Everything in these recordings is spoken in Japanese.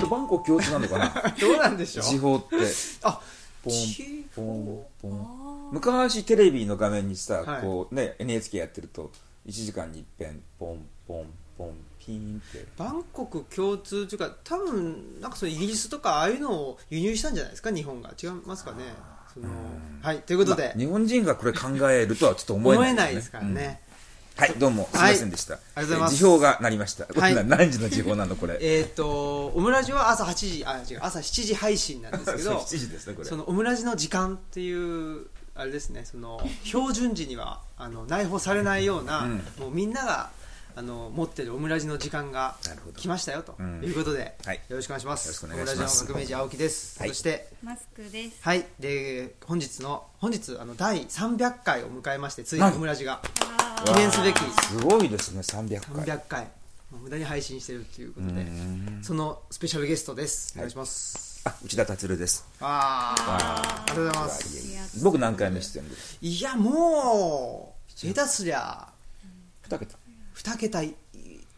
これバンコク共通なのかな？どうなんでしょう？時報って。あポン地ポンポン。あ昔テレビの画面にさ、はい。こうね NHK やってると1時間に一遍ポンポンポンピーンって。バンコク共通というか多分なんかそのイギリスとかああいうのを輸入したんじゃないですか？日本が。違いますかね？そのはいということで、まあ日本人がこれ考えるとはちょっと思えない,、思えないですからね、はいどうもすみませんでした、ありがとうございます。え時報が鳴りました、何時の時報なのこれ？えっ、とオムラジは朝8時あ違う朝7時配信なんですけど 7時ですねこれ。そのオムラジの時間っていうあれですねその標準時にはあの内包されないような、うん。もうみんながあの持ってるオムラジの時間が来ましたよとうん。いうことで、はい。よろしくお願いします。よろしくお願いします。オムラジの革命児青木です、はい。そしてマスクです。はい。で本日の本日あの第300回を迎えましてついにはいオムラジがあ記念すべき。すごいですね300回。300回。無駄に配信してるということでうん。そのスペシャルゲストです。おはい。願いします、あ内田達郎です。ああありがとうございまいすやいや。僕何回目出演ですいやもう下手すりゃ。2桁2桁い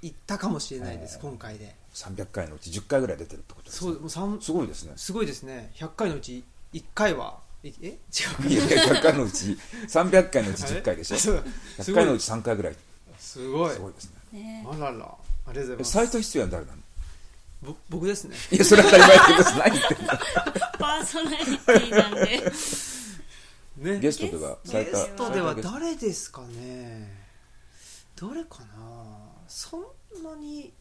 いったかもしれないです今回で。300回のうち10回ぐらい出てるってことですね。そうもう三すごいですね。すごいですね。100回のうち1回はいえ違ういやいや100回のうち300回のうち10回でしょ。あれそうす100ごい回のうち3回ぐらい。すごい。すごいですね。ね。あらら。ありがとうございます。サイト出演は誰なの？ぼ僕ですね。いやそれは当たり前ってこと何言ってんだパーソナリティなんで。ねゲストではゲストでは誰ですかね誰かな？そんなに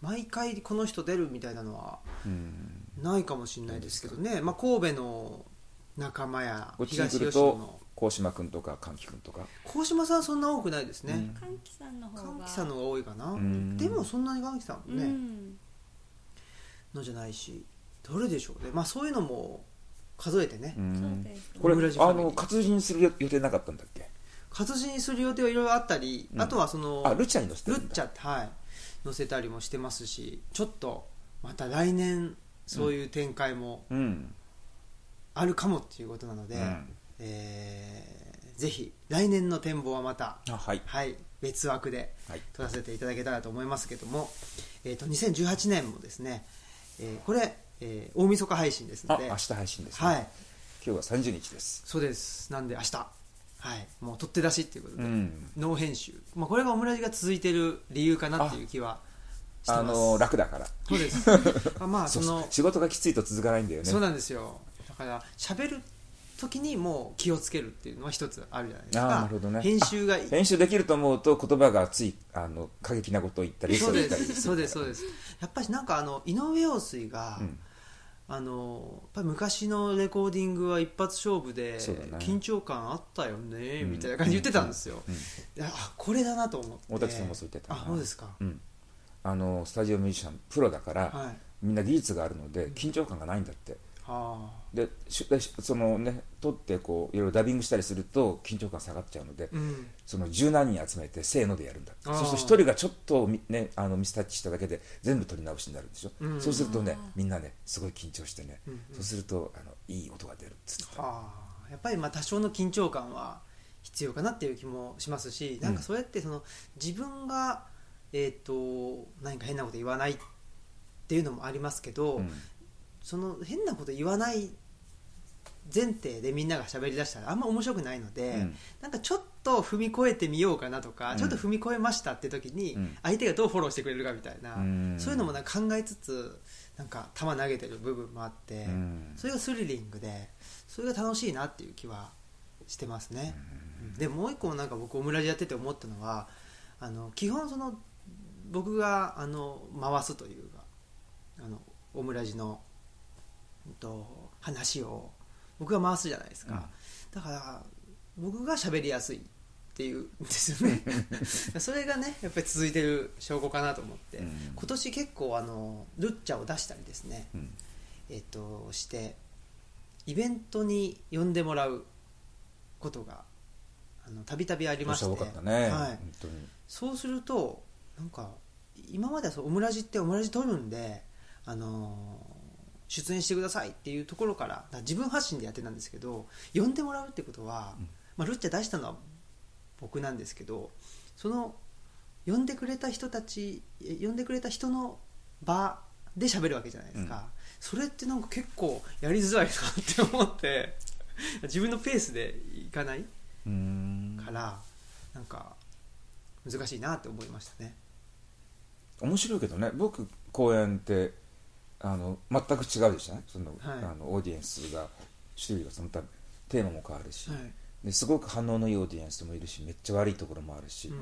毎回この人出るみたいなのはうん。ないかもしれないですけどね、まあ、神戸の仲間や東吉野の。と鴻島君とか歓喜君とか？鴻島さんそんな多くないですね。うん。歓喜さんの方が。さんの方が多いかな。うん。でもそんなに歓喜さんもうね、ん。のじゃないしどれでしょうね。まあそういうのも数えてね、これあの活字にする予定なかったんだっけ？活字にする予定はいろいろあったり、うん。あとはそのあルチャに載せてルるんだ。ッチャってはい載せたりもしてますしちょっとまた来年そういう展開もうん。あるかもっていうことなので、うん。えーぜひ来年の展望はまたあはい。はい、別枠ではい。撮らせていただけたらと思いますけども、えー、と2018年もですね、えーこれ、えー大晦日配信ですのであ明日配信ですね。はい。今日は30日です。そうです。なんで明日、はい、もう取って出しっていうことで、うん。ノー編集、まあ、これがオムラジが続いてる理由かなっていう気はしてます。あの楽だから。そうです。あ まあその仕事がきついと続かないんだよね。そうなんですよ。だから喋る時にもう気をつけるっていうのは一つあるじゃないですか。なるほどね。編集が編集できると思うと言葉がついあの過激なことを言ったりそうです。そうですそうです。やっぱりなんかあの井上陽水が、うんあのやっぱり昔のレコーディングは一発勝負で緊張感あったよね、うん。みたいな感じで言ってたんですよ、うん。いやあこれだなと思って。大竹さんもそう言ってたな。あそうですか、うん。あのスタジオミュージシャンプロだから、はい。みんな技術があるので緊張感がないんだって。はでしでしそのね撮ってこういろいろダビングしたりすると緊張感下がっちゃうので、あうん。その十何人集めてせーのでやるんだ。そうすると一人がちょっとみねあのミスタッチしただけで全部撮り直しになるでしょ、うん。そうするとねみんなねすごい緊張してね、うんうん。そうするとあのいい音が出るっつってた。はあやっぱりまあ多少の緊張感は必要かなっていう気もしますしなんかそうやってその自分が、えー、と何か変なこと言わないっていうのもありますけど、うんその変なこと言わない前提でみんなが喋りだしたらあんま面白くないので、うん。なんかちょっと踏み越えてみようかなとか、うん。ちょっと踏み越えましたって時に、うん。相手がどうフォローしてくれるかみたいな、うん。そういうのもなんか考えつつなんか球投げてる部分もあって、うん。それがスリリングでそれが楽しいなっていう気はしてますね、でもう一個なんか僕オムラジやってて思ったのはあの基本その僕があの回すというかあのオムラジの、うんと、話を僕が回すじゃないですか、だから僕が喋りやすいっていうんですよね。それがねやっぱり続いてる証拠かなと思って、うん。今年結構あのルッチャを出したりですね、うん。えっとしてイベントに呼んでもらうことがあのたびたびありまして。はい。そうするとなんか今まではそうオムラジってオムラジ撮るんで、あのー出演してくださいっていうところから自分発信でやってたんですけど呼んでもらうってことは、まあ、ルッチャ出したのは僕なんですけどその呼んでくれた人たちえ呼んでくれた人の場で喋るわけじゃないですか、それってなんか結構やりづらいなって思って自分のペースでいかないうん。からなんか難しいなって思いましたね。面白いけどね。僕公演ってあの全く違うでしょね。その、はい。あのオーディエンスが種類がその他テーマも変わるし、はい。ですごく反応のいいオーディエンスもいるしめっちゃ悪いところもあるし、うん。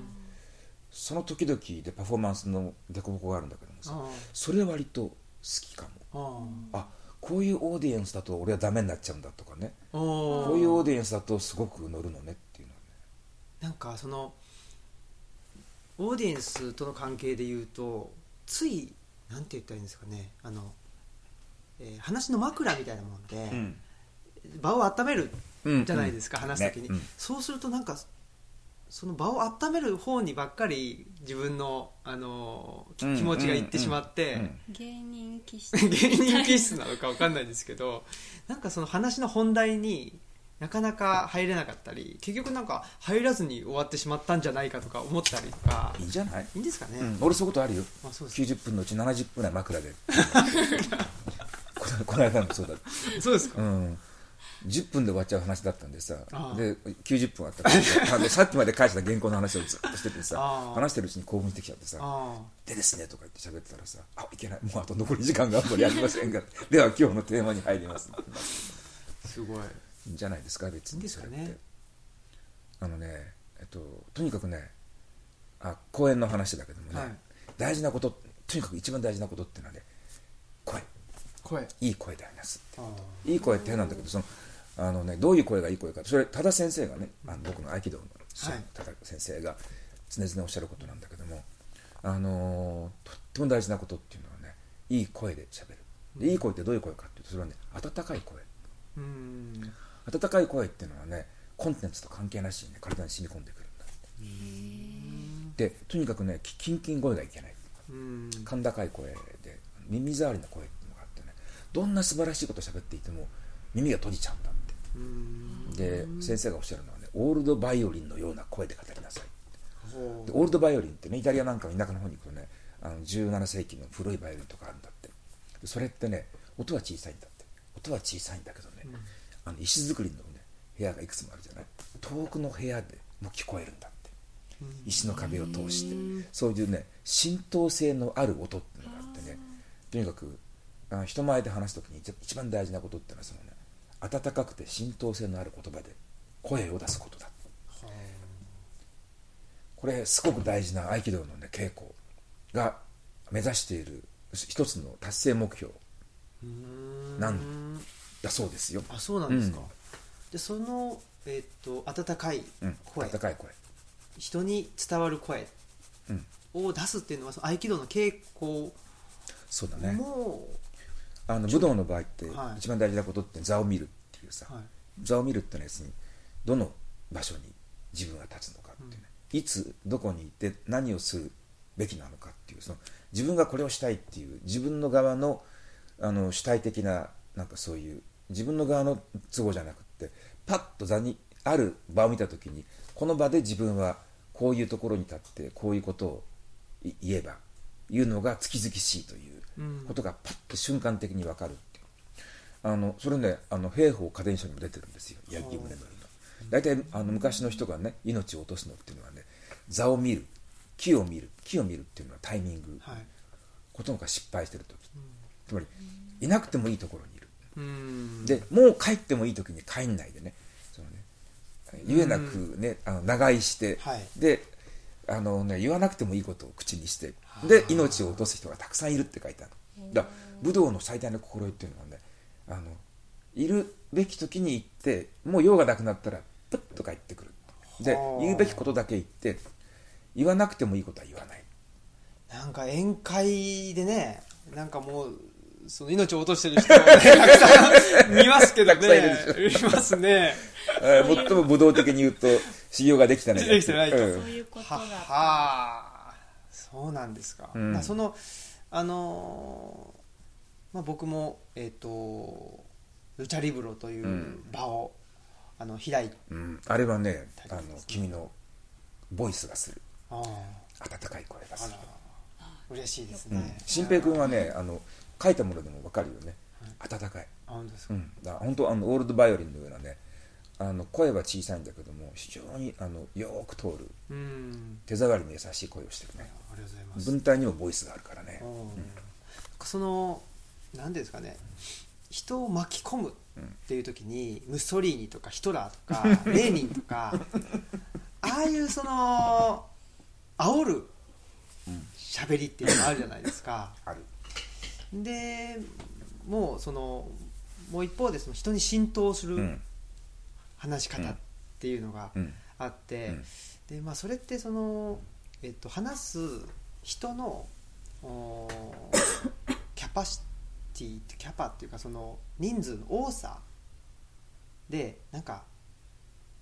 その時々でパフォーマンスの凸凹があるんだけどもさあそれ割と好きかも。あこういうオーディエンスだと俺はダメになっちゃうんだとかね。こういうオーディエンスだとすごく乗るのねっていうのはね。なんかそのオーディエンスとの関係で言うとついなんて言ったらいいんですかね。あの、えー話の枕みたいなもんで、場を温めるうんじゃないですか、話す時に、ねうん。そうするとなんかその場を温める方にばっかり自分の、あのきうん気持ちがいってしまって、うん。うん芸人気質。芸人気質なのか分かんないですけどなんかその話の本題になかなか入れなかったり結局なんか入らずに終わってしまったんじゃないかとか思ったりとか。いいんじゃない、いいんですかね、うん。俺そういうことあるよ。あそうです。90分のうち70分ぐらい枕で。この間もそうだった。そうですか、うん、10分で終わっちゃう話だったんでさ。で90分あったから。でさっきまで返した原稿の話をずっとしててさ話してるうちに興奮してきちゃってさあ「でですね」とか言って喋ってたらさ「あいけない。もうあと残り時間があんまりありませんがでは今日のテーマに入ります」あすごいじゃないですか別にそれって。あのねえっととにかくねあ公演の話だけどもね、はい。大事なこととにかく一番大事なことっていうのはね声。声。いい声でありますあいい声って変なんだけどそのあの、ね、どういう声がいい声か。それ多田先生がねあの僕の合気道のはい。多田先生が常々おっしゃることなんだけども、あのーとっても大事なことっていうのはねいい声で喋る。でいい声ってどういう声かっていうとそれはね温かい声。うーん温かい声っていうのはねコンテンツと関係なしにね体に染み込んでくるんだでとにかくねきキンキン声がいけない。甲高い声で耳障りな声っていうのがあってねどんな素晴らしいことを喋っていても耳が閉じちゃうんだって。で先生がおっしゃるのはねオールドバイオリンのような声で語りなさいでオールドバイオリンってねイタリアなんかの田舎の方に行くとねあの17世紀の古いバイオリンとかあるんだって。でそれってね音は小さいんだって。音は小さいんだけどね、あの石造りのね部屋がいくつもあるじゃない？遠くの部屋でも聞こえるんだって。石の壁を通して。そういうね浸透性のある音っていうのがあってね。とにかくあの人前で話す時に一一番大事なことっていうのはそのね温かくて浸透性のある言葉で声を出すことだこれすごく大事な合気道のね稽古が目指している一つの達成目標なんだそうですよ、あそうなんですか、うん。でその、えっと温かいうん、声、温かい声。人に伝わる声うん。を出すっていうのはその合気道の稽古そうだね。も、あの武道の場合ってはい。一番大事なことって座を見るっていうさ、はい。座を見るってのは要するにどの場所に自分が立つのかっていうね、いつどこにいて何をするべきなのかっていうその自分がこれをしたいっていう自分の側のあの主体的ななんかそういう自分の側の都合じゃなくってパッと座にある場を見た時にこの場で自分はこういうところに立ってこういうことをい言えば言うのが月々しいということがパッと瞬間的に分かるっていう。あのそれねあの兵法家電書にも出てるんですよ。八木宗則の。大体あの昔の人がね命を落とすのっていうのはね座を見る木を見る木を見るっていうのはタイミング、はい。ことが失敗してる時、つまりいなくてもいいところにでもう帰ってもいい時に帰んないでね。そのね言えなくね、あの長居して、はい。であの、ね、言わなくてもいいことを口にしてで命を落とす人がたくさんいるって書いてあるだ武道の最大の心得っていうのはねあのいるべき時に行ってもう用がなくなったらプッと帰ってくる。ではあ。言うべきことだけ言って言わなくてもいいことは言わない。なんか宴会でねなんかもうその命を落としてる人をね たくさん見ますけどたくさんいるねいますね。え ー最も武道的に言うと修行ができてないできてない。そういうことはだはあそうなんですか、うん。まあそのあのーまあ、僕もえっ、とルチャリブロといううん。場を、あの開いて。うん、あれはねあの君のボイスがする。あ温かい声がする。嬉しいですうん。ね新平君はねあの書いたものでも分かるよね。温かい。あ本当ですか？うん、だ本当あのオールドバイオリンのようなねあの声は小さいんだけども非常にあのよーく通る。うん。手触りの優しい声をしてるね。ありがとうございます。文体にもボイスがあるからね。うん。その何ていうんですかね。人を巻き込むっていう時に、ムッソリーニとかヒトラーとか レーニンとかああいうその煽る喋りっていうのがあるじゃないですか。あるでもうそのもう一方でその人に浸透するうん。話し方っていうのがうん。あって、うん。でまあ、それってその、えっと、話す人のキャパシティキャパっていうかその人数の多さでなんか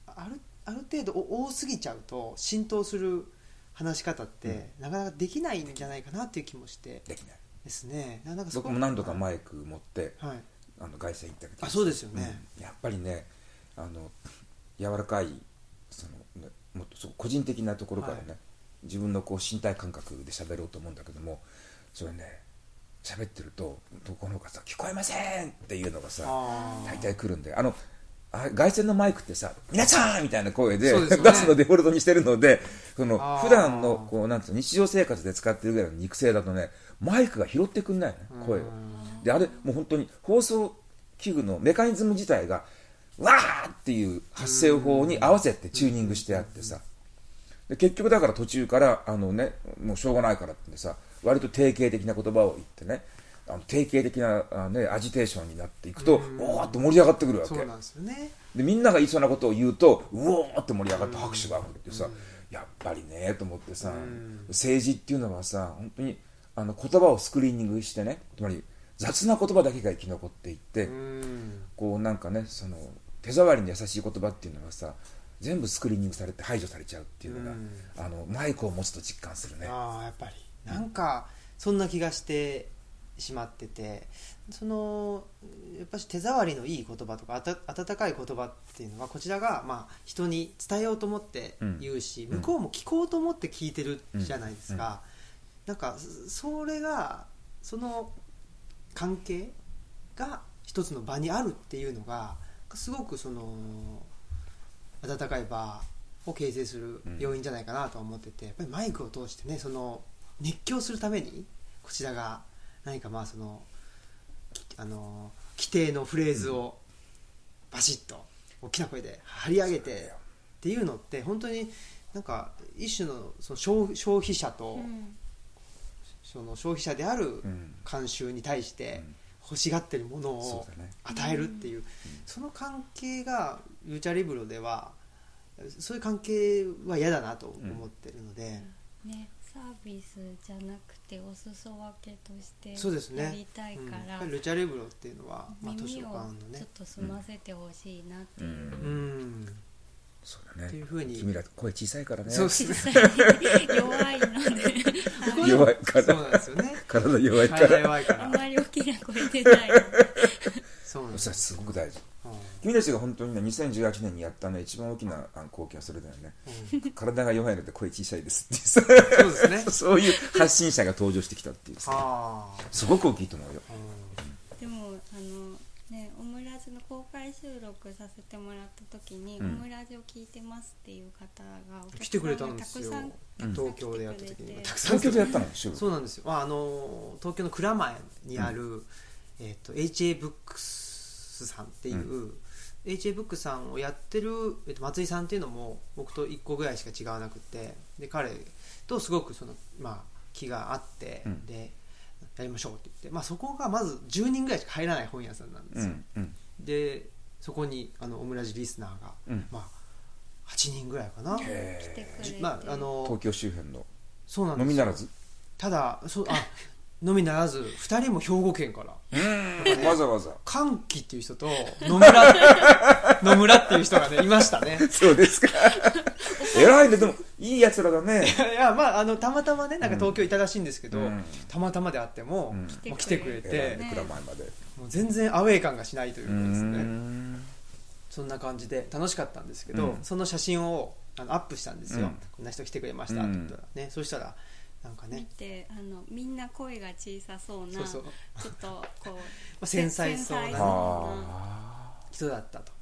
あるある程度お多すぎちゃうと浸透する話し方って、なかなかできないんじゃないかなっていう気もして。できないですね。ななんか僕も何度かマイク持ってはい。あの凱旋行ったけどあそうですよね。うん。やっぱりねあの柔らかいそのねもっとそう個人的なところからね、はい。自分のこう身体感覚で喋ろうと思うんだけどもそれね喋ってると向こうの方がさ「聞こえません!」っていうのがさ大体来るんであのあ凱旋のマイクってさ「皆さん!」みたいな声で出すのデフォルトにしてるのでその普段のこうなんつうの日常生活で使ってるぐらいの肉声だとねマイクが拾ってくんないのね声を。であれもう本当に放送器具のメカニズム自体がわーっていう発声法に合わせてチューニングしてあってさ。で結局だから途中からあのねもうしょうがないからってさ割と定型的な言葉を言ってねあの定型的なあ、ね、アジテーションになっていくとおーっと盛り上がってくるわけ。そうなんですよね。でみんなが言いそうなことを言うとうおーって盛り上がって拍手が起こってさやっぱりねと思ってさん。政治っていうのはさ本当にあの言葉をスクリーニングしてねつまり雑な言葉だけが生き残っていって、うん。こうなんかねその手触りに優しい言葉っていうのはさ全部スクリーニングされて排除されちゃうっていうのが、うん。あのマイクを持つと実感するね。ああやっぱり。なんかそんな気がしてしまっててそのやっぱし手触りのいい言葉とかあた温かい言葉っていうのはこちらがまあ人に伝えようと思って言うし、うん。向こうも聞こうと思って聞いてるじゃないですか、なんかそれがその関係が一つの場にあるっていうのがすごくその温かい場を形成する要因じゃないかなと思っててやっぱりマイクを通してねその熱狂するためにこちらが何かまあそのきあの規定のフレーズをバシッと大きな声で張り上げてっていうのって本当になんか一種のその消消費者と、うん。その消費者であるうん。慣習に対してうん。欲しがってるものを与えるっていう、その関係がルチャリブロではそういう関係は嫌だなと思ってるので、ねサービスじゃなくてお裾分けとしてそうですね。やりたいうん。から、やっぱりルチャリブロっていうのは、まあ、図書耳を館のね。ちょっと済ませてほしいなっていう。う、ん。そうだね。っていうふうに。君ら声小さいからね。そう。ですね弱いので。弱いかそうらなんですよね。体弱いか体ら弱いから。あんまり大きな声出ないそうなんですすごく大事。うん君たちが本当にね2018年にやったね一番大きなあの貢献はそれだよね。体が弱いので声小さいですっていう。さそうですね。そういう発信者が登場してきたっていうさあすごく大きいと思うよ。あ、でもあのねオムラジの公開収録させてもらった時に、うん。オムラジを聞いてますっていう方がお客さんが来てくれたんですよ。たくさんうん。東京でやった時にたくさん東京でやったの？収録そうなんですよ、まあ、あの東京の蔵前にある、えっと HA ブックスさんっていう、HA ブックスさんをやってる、えっと松井さんっていうのも僕と1個ぐらいしか違わなくてで彼とすごくその、まあ、気があって、うん。でやりましょうって言って、まあ、そこがまず10人ぐらいしか入らない本屋さんなんですよ、うんうん。でそこにあのオムラジリスナーが、うん。まあ、8人ぐらいかな、へ来てくれて、まああの東京周辺の。そうなんですよ。のみならず。ただそうあのみならず2人も兵庫県から。わざわざ。歓喜っていう人と野村 野村っていう人がねいましたね。そうですか。偉いね。でもいいやつらだね。いやまああのたまたまねなんか東京いたらしいんですけど、うん。たまたまであっても,、うん。もう来てくれて、ね。蔵前まで。もう全然アウェー感がしないというですね。ん。そんな感じで楽しかったんですけど、うん。その写真をあのアップしたんですよ、うん。こんな人来てくれましたって言ったら、ね。そしたらなんか見ねてあのみんな声が小さそうなそうそう。ちょっとこう あ繊細そうな人だったと、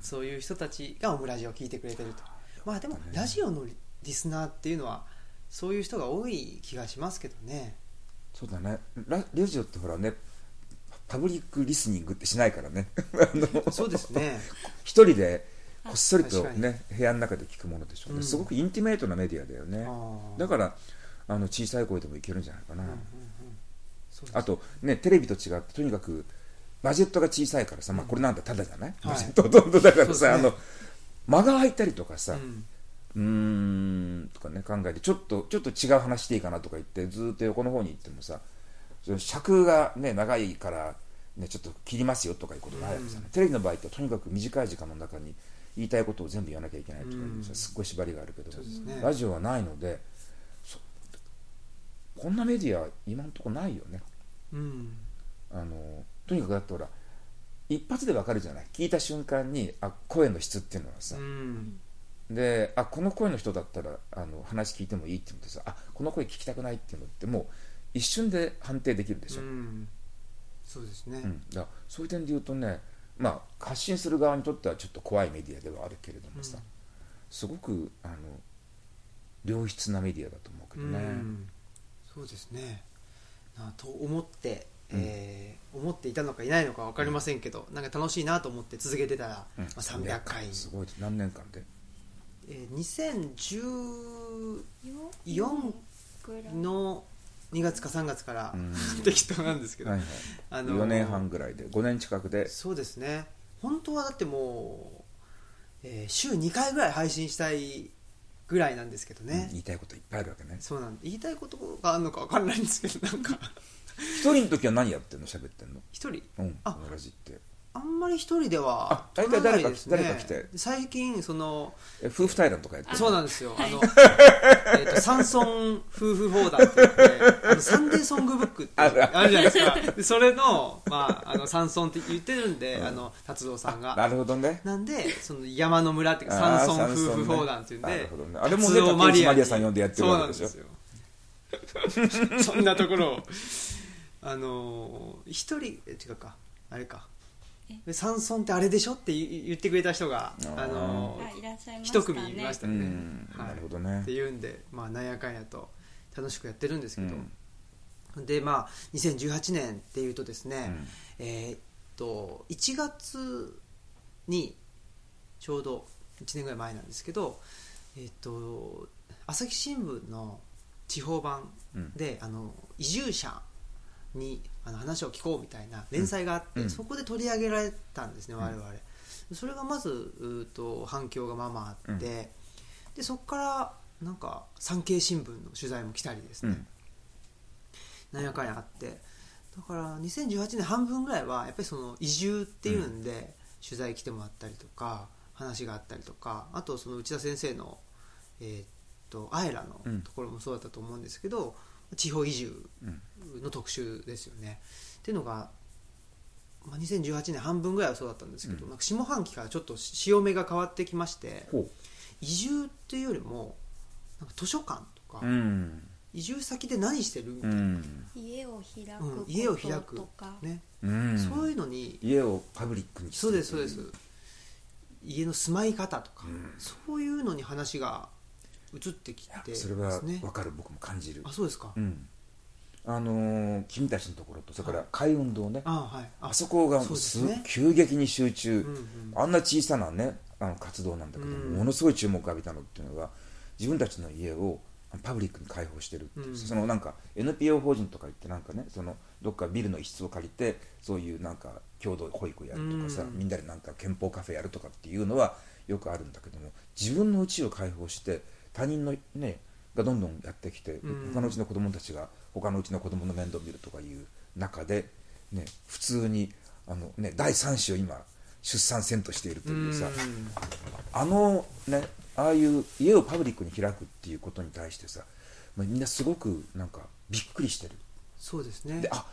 そういう人たちがオムラジオを聞いてくれてると。まあでもラジオのリスナーっていうのはそういう人が多い気がしますけどね。ーそうだね。ララジオってほらね public listening ってしないからね。あ のそうですね。一人でこっそりとね部屋の中で聞くものでしょ、うん。すごく intimate なメディアだよね。だからあの小さい声でもいけるんじゃないかな、うんうんうん。そうです。あとねテレビと違ってとにかくバジェットが小さいからさ、まあ、これなんてただじゃない、はい。バジェットほとんどだからさ、ね。あの間が空いたりとかさ、うん。んとかね考えてちょっとちょっと違う話していいかなとか言ってずーっと横の方に行ってもさその尺がね長いから、ね、ちょっと切りますよとかいうことないわけじゃない、うん。テレビの場合ってとにかく短い時間の中に言いたいことを全部言わなきゃいけないとかいうすっごい縛りがあるけど、ね。ラジオはないのでそこんなメディア今んとこないよね。うん。あのとにかくだってほら一発でわかるじゃない？聞いた瞬間にあ声の質っていうのはさ、うん。であこの声の人だったらあの話聞いてもいいって言ってさあこの声聞きたくないっていうのってもう一瞬で判定できるでしょ、ううん。んそうですね、だからそういう点で言うとねまあ発信する側にとってはちょっと怖いメディアではあるけれどもさ、うん。すごくあの良質なメディアだと思うけどね、うんそうですね。なと思って、えー思っていたのかいないのか分かりませんけど、なんか楽しいなと思って続けてたら、うん。まあ、300回、すごい。何年間で？えー、2014よぐらい？の2月か3月から、うん。適当なんですけど、はいはい。あのー4年半ぐらいで5年近くで。そうですね。本当はだってもう、えー週2回ぐらい配信したいぐらいなんですけどうんね、言いたいこといっぱいあるわけね。そうなん言いたいことがあるのか分かんないんですけどなんか。一人の時は何やってんの？喋ってんの？一人？うんあラジってあんまり一人ではあ大体誰かね誰か来て。最近そのえ夫婦対談とかやってるそうなんですよ。あの、えっと山村夫婦砲弾って言ってあのサンデーソングブックってあるじゃないですか。でそれの,、まあ、あの山村って言ってるんで、あの達郎さんが。なるほどね。なんでその山の村っていうかあー山村夫婦砲弾っていうんで、なるほどね。あれもねマリアさん呼んでやってるわけでしょ？そうなんですよ。そんなところ。をあのー一人え違うか。あれかで山村ってあれでしょって言言ってくれた人があの一組いましたうね、なるほどね。っていうんで、まあ、なんやかんやと楽しくやってるんですけど、うん。でまあ2018年っていうとですね、うん。えーっと1月にちょうど1年ぐらい前なんですけど、えーっと朝日新聞の地方版うん。で、あの移住者にあの話を聞こうみたいな連載があって、うん。そこで取り上げられたんですね、ん。我々。それがまずうーと反響がまあまああって、うん。でそこからなんか産経新聞の取材も来たりですね、うん。なんやかんやあって。だから2018年半分ぐらいはやっぱりその移住っていうんで、取材来てもらったりとか話があったりとかあとその内田先生のえーっとアエラのうん。ところもそうだったと思うんですけど、地方移住うんの特集ですよね。っていうのが、まあ、2018年半分ぐらいはそうだったんですけど、うん。なんか下半期からちょっと潮目が変わってきましてほ移住っていうよりもなんか図書館とか、ううん。移住先で何してるみたういな、ん。家を開く家を開く。とか、ね。うん。そういうのに家をパブリックにそうですそうです。家の住まい方とか、うん。そういうのに話が移ってきてそれは分かる僕も感じる。あそうですか、うん。あのー君たちのところとそれからはい。海運動ね。あはい。あそこがそうですすね急激に集中、うんうん。あんな小さなねあの活動なんだけど、うんものすごい注目を浴びたのっていうのが自分たちの家をパブリックに開放してるっていう、うんそのなんか NPO 法人とか言ってなんかねそのどっかビルの一室を借りてそういうなんか共同保育やるとかさ、うん。みんなでなんか憲法カフェやるとかっていうのはよくあるんだけども自分の家を開放して他人のねがどんどんやってきて、うん。他のうちの子供たちが他のうちの子供の面倒を見るとかいう中で、ね、普通にあの、ね、第3子を今出産せんとしているというさ、うん。あのねああいう家をパブリックに開くっていうことに対してさ、まあ、みんなすごくなんかびっくりしてる。そうですね。であ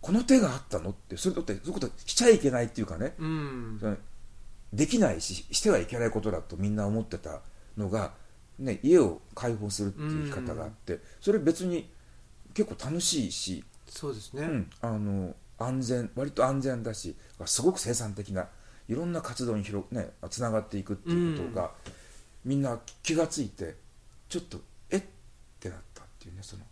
この手があったのってそれだってそういうことしちゃいけないっていうかね、できないししてはいけないことだとみんな思ってたのがね、家を開放するっていう生き方があって、それ別に結構楽しいし、そうですね、うん、あの安全割と安全だしすごく生産的ないろんな活動に広ねつながっていくっていうことが、みんな気がついてちょっとえっ？てなったっていうねその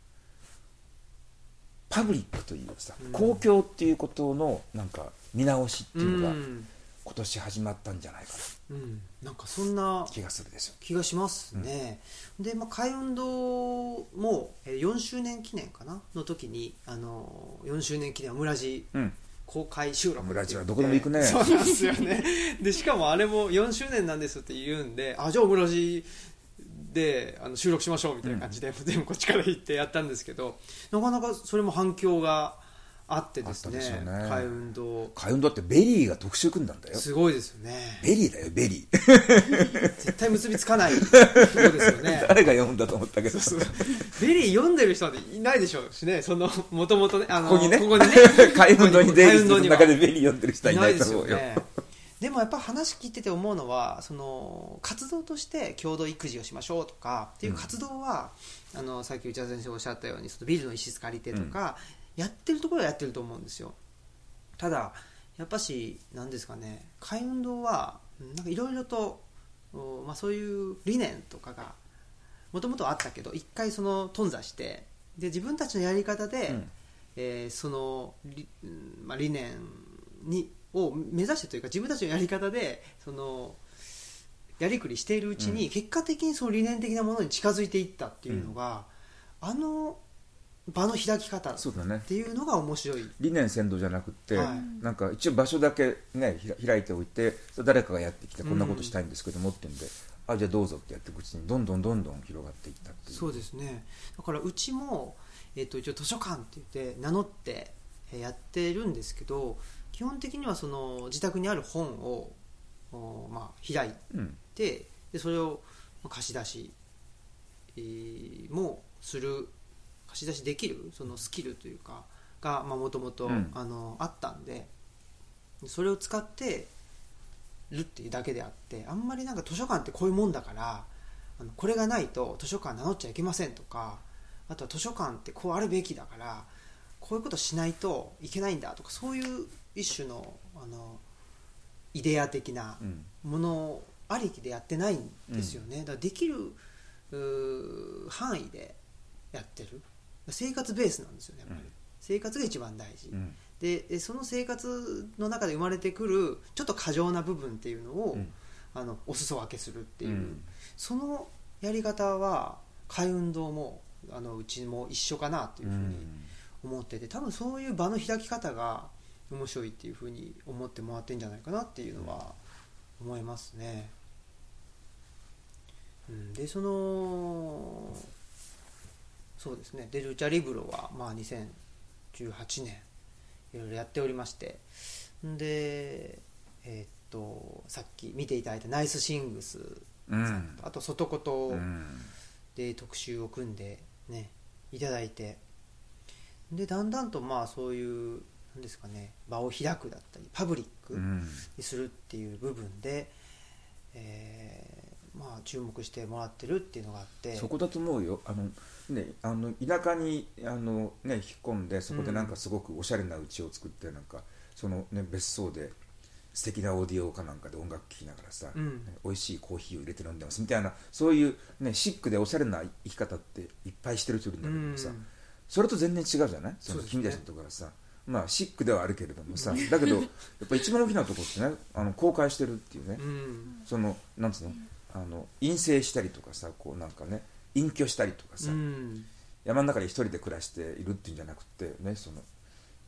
パブリックというさ、うん。公共っていうことのなんか見直しっていうのがん今年始まったんじゃないかうん、なんかそんなな気がするでしょ。気がしますね、で、まあ、海運動もえー4周年記念かな？の時にあの4周年記念オムラジうん。公開収録オムラジはどこでも行くね。そうなんですよね。でしかもあれも4周年なんですって言うんであじゃあオムラジであの収録しましょうみたいな感じで、全部こっちから行ってやったんですけどなかなかそれも反響があってですね海運動海運動ってベリーが特集組んだんだよ。すごいですよね。ベリーだよベリー。絶対結びつかない。とこですよね。誰が読むんだと思ったけど。ベリー読んでる人なんていないでしょうしね。そのもともとねあのここにね。ここにね。海運動に出入りする海運動には。中でベリー読んでる人はいいなと思うよ。ね。でもやっぱ話聞いてて思うのはその活動として共同育児をしましょうとかっていう活動は、あのさっき内田先生おっしゃったようにそのビルの一室借りてとか、やってるところはやってると思うんですよ。ただやっぱし何ですかね海運動はうんなんかいろいろと、おまあ、そういう理念とかがもともとあったけど一回その頓挫してで自分たちのやり方で、うん。えーその理,うん、まあ、理念にを目指してというか自分たちのやり方でそのやりくりしているうちに、うん。結果的にその理念的なものに近づいていったっていうのが、あの場の開き方っていうのが面白い。理念先導じゃなくって、はい。なんか一応場所だけね開いておいて誰かがやってきてこんなことしたいんですけどもってんで、あじゃあどうぞってやっていくうちにどんどんどんどん広がっていったっていう。そうですね。だからうちも、えっと一応図書館って言って名乗ってえーやってるんですけど基本的にはその自宅にある本を、おまあ、開いうん。てでそれをまあ貸し出し、えーもする貸し出しできるそのスキルというかがもともとうん。あったんでそれを使ってるっていうだけであってあんまりなんか図書館ってこういうもんだからあのこれがないと図書館名乗っちゃいけませんとかあとは図書館ってこうあるべきだからこういうことしないといけないんだとかそういう一種のあのイデア的なうん。ものありきでやってないんですよね、だからできる範囲でやってる生活ベースなんですよねやっぱり、うん。生活が一番大事、うん。ででその生活の中で生まれてくるちょっと過剰な部分っていうのを、うん。あのお裾分けするっていう、うん。そのやり方は海運動もあのうちも一緒かなっていうふうに思ってて多分そういう場の開き方が面白いっていうふうに思ってもらってんじゃないかなっていうのは思いますね。うん、でそのそうですね。でルチャリブロは、まあ、2018年いろいろやっておりまして。でえーっとさっき見ていただいたナイスシングスうん。あと外こと、うん。で特集を組んでねいただいて。でだんだんとまあそういうなんですかね場を開くだったりパブリックうん。にするっていう部分で、えーまあ注目してもらってるっていうのがあって。そこだと思うよ。あの、ね、あの田舎にあの、ね、引っ込んでそこでなんかすごくおしゃれな家を作ってなんかその、ね、別荘で素敵なオーディオかなんかで音楽聴きながらさ、うん。ね美味しいコーヒーを入れて飲んでますみたいなそういう、ね、シックでおしゃれな生き方っていっぱいしてる人いるんだけどさ、うん。それと全然違うじゃない？その君たちのところはさ、まあシックではあるけれどもさだけどやっぱ一番大きなところってねあの公開してるっていうね、うん。そのなんつうの？あの陰性したりとかさこうなんかね隠居したりとかさ、うん山の中で一人で暮らしているっていうんじゃなくてねその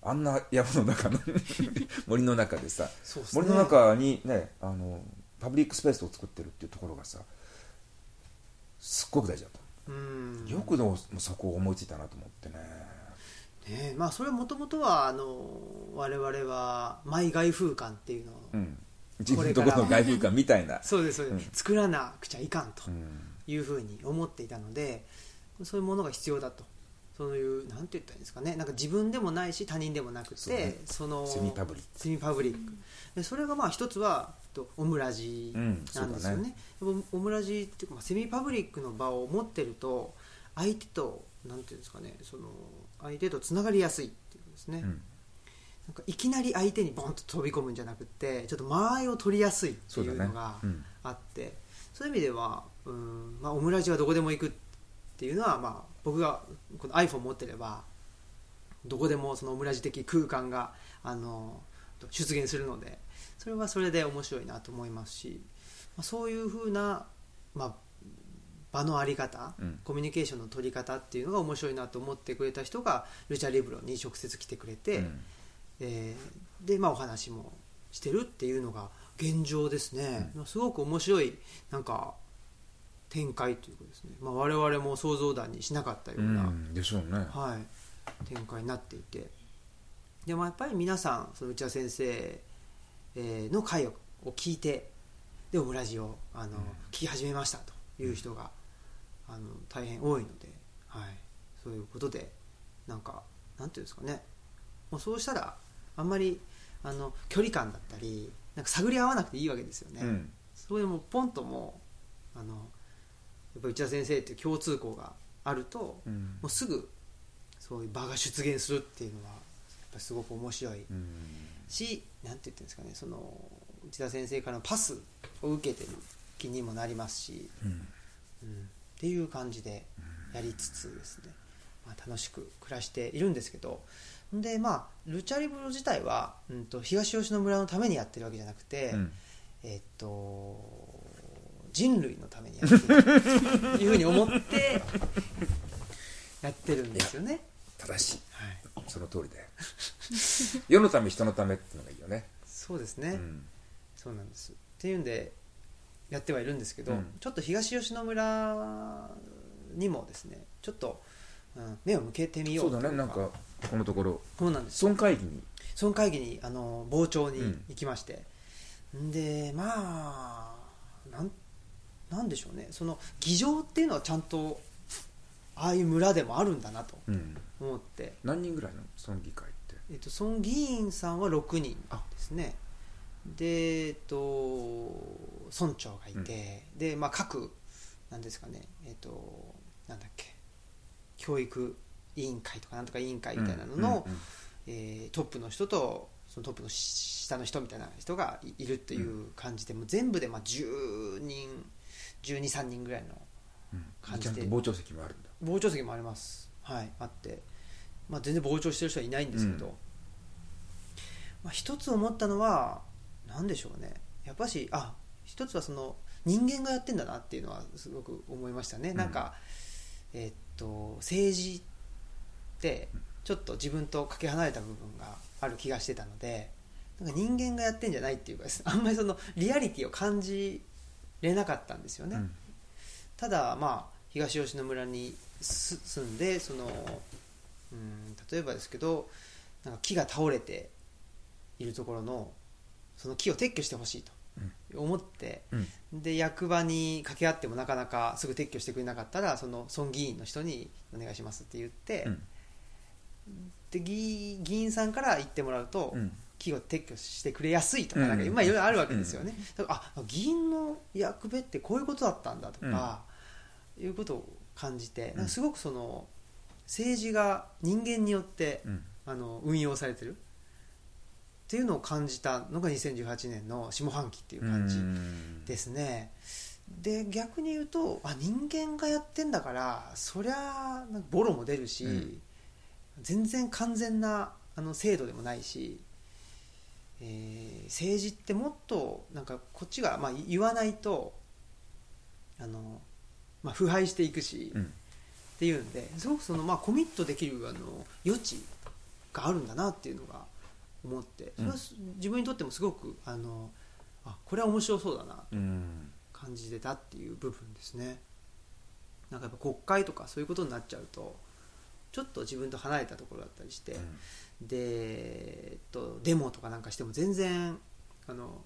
あんな山の中の 森の中でさね。森の中にねあのパブリックスペースを作ってるっていうところがさすっごく大事だと。うん。よくでもそこを思いついたなと思ってね。ねまあそれはもともとはあの我々はマイ外風館っていうのを、うん。自分のところの外風館みたいな。そうですそうです、うん。作らなくちゃいかんと。うんいうふうに思っていたのでそういうものが必要だと。そういうなんて言ったらいいんですかね。なんか自分でもないし他人でもなくてそのセミパブリック。セミパブリック。でそれがまあ一つはとオムラジうんなんですよね,、オムラジっていうか、まあ、セミパブリックの場を持ってると相手となんていうんですかねその相手とつながりやすいっていうことですね、うん。なんかいきなり相手にボンと飛び込むんじゃなくてちょっと間合いを取りやすいっていうのがうん。あってそういう意味ではうん、まあ、オムラジはどこでも行くっていうのは、まあ、僕がこの iPhone 持ってればどこでもそのオムラジ的空間があの出現するのでそれはそれで面白いなと思いますし、まあ、そういうふうな、まあ、場のあり方、うん。コミュニケーションの取り方っていうのが面白いなと思ってくれた人がルチャリブロに直接来てくれて、うん。えーで、まあ、お話もしてるっていうのが現状ですね、すごく面白いなんか展開というかですね、まあ、我々も想像だにしなかったよううな、んでしょうね。はい、展開になっていて。でもやっぱり皆さんその内田先生、えーの回を聞いてでオムラジをあの、聞き始めましたという人があの大変多いので、はい、そういうことでなんかなんていうんですかね。もうそうしたらあんまりあの距離感だったりなんか探り合わなくていいわけですよね、うん。それでもうポンともうあのやっぱ内田先生っていう共通項があると、うん。もうすぐそういう場が出現するっていうのはやっぱりすごく面白い。うん。しなんて言ってるんですかねその内田先生からのパスを受けてる気にもなりますし、うん。うん、っていう感じでやりつつですね、まあ、楽しく暮らしているんですけどでまあルチャリブロ自体は、うん、と東吉野村のためにやってるわけじゃなくて、うん。えっと人類のためにやってるというふうに思ってやってるんですよね。正しい。はい、その通りだよ。世のため人のためっていうのがいいよね。そうですね、うん。そうなんです。っていうんでやってはいるんですけど、うん。ちょっと東吉野村にもですねちょっと、うん目を向けてみよそううというだねなんかこのところ。そうなんです。村会議に。その会議にあの傍聴にうん。行きまして、ん、でまあなんなんでしょうね。その議場っていうのはちゃんとああいう村でもあるんだなとうん。思って、何人ぐらいの村議会って？えっと、その議員さんは6人ですね。で、えっと、村長がいて、で、まあ、各なんですかね。えっとなんだっけ教育委員会とかなんとか委員会みたいなのの、うんうんえートップの人とそのトップの下の人みたいな人がいいるという感じで、もう全部でまあ10人1 2 3人ぐらいのうん。感じで。ちゃんと傍聴席もあるんだ。傍聴席もあります。はいあって、まあ、全然傍聴してる人はいないんですけど、うん。まあ、一つ思ったのは何でしょうね。やっぱしあ一つはその人間がやってんだなっていうのはすごく思いましたね、うんなん。かえーっと政治ってちょっと自分とかけ離れた部分がある気がしてたのでなんか人間がやってんじゃないっていうかですねあんまりそのリアリティを感じれなかったんですよね、うん。ただまあ東吉野村にす住んでそのうん例えばですけどなんか木が倒れているところのその木を撤去してほしいと思って、うん。で役場に掛け合ってもなかなかすぐ撤去してくれなかったらその村議員の人にお願いしますって言って、うん。で議議員さんから言ってもらうと、うん。木を撤去してくれやすいとかうんなん。か、まあいろいろあるわけですよね、だからあ議員の役目ってこういうことだったんだとか、いうことを感じて、すごくその政治が人間によって、うん。あの運用されてるっていうのを感じたのが2018年の下半期っていう感じうん。ですね。で逆に言うとあ人間がやってんだからそりゃボロも出るし、うん。全然完全なあの制度でもないし、えー政治ってもっとなんかこっちが、まあ、言わないとあの、まあ、腐敗していくし、うん。っていうんですごくその、まあ、コミットできるあの余地があるんだなっていうのが思ってそれはす自分にとってもすごくあのあこれは面白そうだなとうん。感じてたっていう部分ですね。なんかやっぱ国会とかそういうことになっちゃうとちょっと自分と離れたところだったりして、で、えっと、デモとかなんかしても全然あの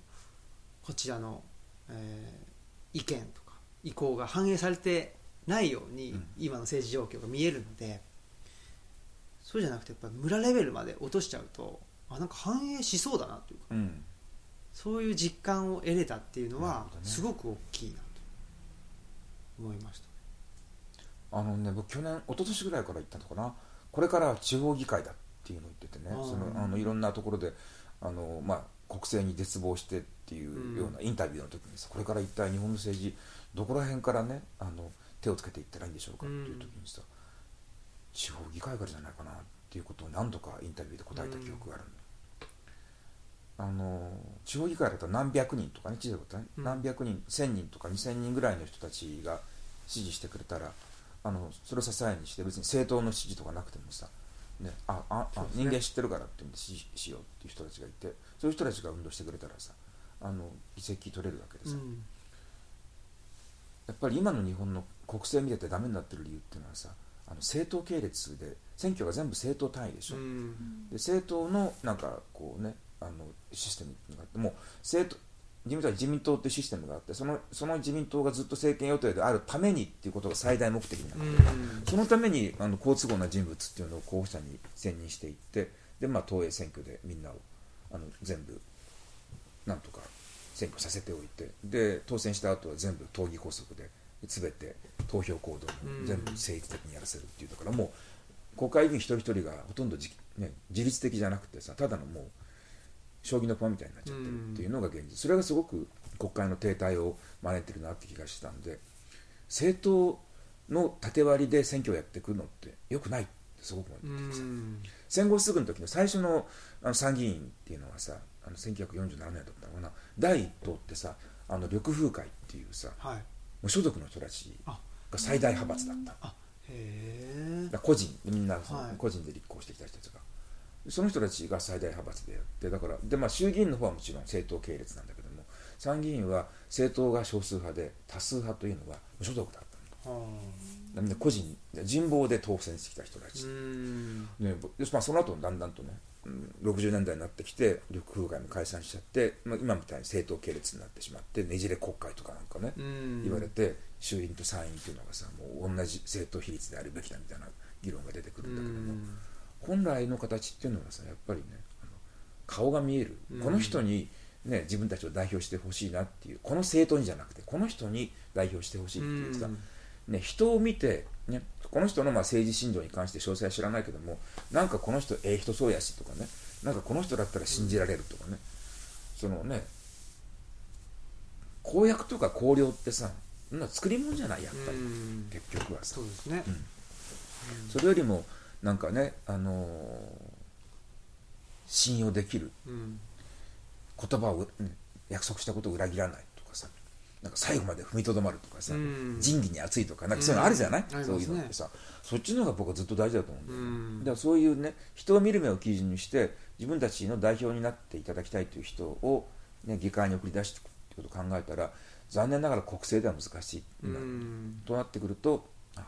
こちらの、えー意見とか意向が反映されてないように、うん。今の政治状況が見えるのでそうじゃなくてやっぱ村レベルまで落としちゃうとあなんか反映しそうだなというか。うん。そういう実感を得れたっていうのはすごく大きいなと思いました。あのね僕去年一昨年ぐらいから言ったのかな。これからは地方議会だっていうのを言っててね。そのあのいろんなところであの、まあ、国政に絶望してっていうようなインタビューの時にさこれから一体日本の政治どこら辺からねあの手をつけていったらいいんでしょうかっていう時にさ、地方議会からじゃないかなっていうことを何度かインタビューで答えた記憶があるんだ、あの地方議会だと何百人とかね小さいことね、うん。何百人1000人とか2000人ぐらいの人たちが支持してくれたらあのそれを支えにして別に政党の支持とかなくてもさ、ね、あああ、人間知ってるからって支持しようっていう人たちがいてそういう人たちが運動してくれたらさあの議席取れるわけでさ、うん。やっぱり今の日本の国政見ててダメになってる理由っていうのはさあの政党系列で選挙が全部政党単位でしょ、うん。で政党のなんかこうねあのシステムがあってもう政党自民党は自民党っていうシステムがあってそのその自民党がずっと政権予定であるためにっていうことが最大目的になってる、うん。そのためにあの好都合な人物っていうのを候補者に選任していってで、まあ、党営選挙でみんなをあの全部なんとか選挙させておいてで当選した後は全部党議拘束で全て投票行動全部政治的にやらせるっていうだからもう国会議員一人一人がほとんどじ、ね、自律的じゃなくてさただのもう将棋の駒みたいになっちゃってるっていうのが現実。それがすごく国会の停滞を招いてるなって気がしたんで政党の縦割りで選挙をやっていくのってよくないってすごく思うっててさ。ん。戦後すぐの時の最初のあの参議院っていうのはさあの1947年だったのかな。第一党ってさあの緑風会っていうさはい無所属の人たちあ。が最大派閥だった。あへえだ個人みんなそのはい。個人で立候補してきた人たちが、その人たちが最大派閥でやってだからで、まあ、衆議院の方はもちろん政党系列なんだけども参議院は政党が少数派で多数派というのは無所属だったの。はなので個人人望で当選してきた人たあち、うん。ねぼまあ、その後だんだんとね、うん60年代になってきて緑風会も解散しちゃって、まあ、今みたいに政党系列になってしまってねじれ国会とかなんかね、うん。言われて衆院と参院というのがさもう同じ政党比率であるべきだみたいな議論が出てくうるんだけども、ん。本来の形っていうのはさやっぱりねあの顔が見える、うん。この人に、ね、自分たちを代表してほしいなっていうこの政党にじゃなくてこの人に代表してほしいっていうさ、うん。ね、人を見て、ね、この人のまあ政治信条に関して詳細は知らないけどもなんかこの人ええ人そうやしとかねなんかこの人だったら信じられるとかね、そのね公約とか綱領ってさな作り物じゃないやっぱり、うん。結局はさ。そうですね。うん。それよりもなんかね、あのー信用できるうん。言葉を、うん約束したことを裏切らないなんか最後まで踏みとどまるとかさ、うん。仁義に熱いとかなんかそういうのあるじゃない、うんそういうのってさ。そっちの方が僕はずっと大事だと思うんだよね、うん。だからそういうね人を見る目を基準にして自分たちの代表になっていただきたいという人を、ね、議会に送り出していくってことを考えたら残念ながら国政では難しい、うん。となってくるとああ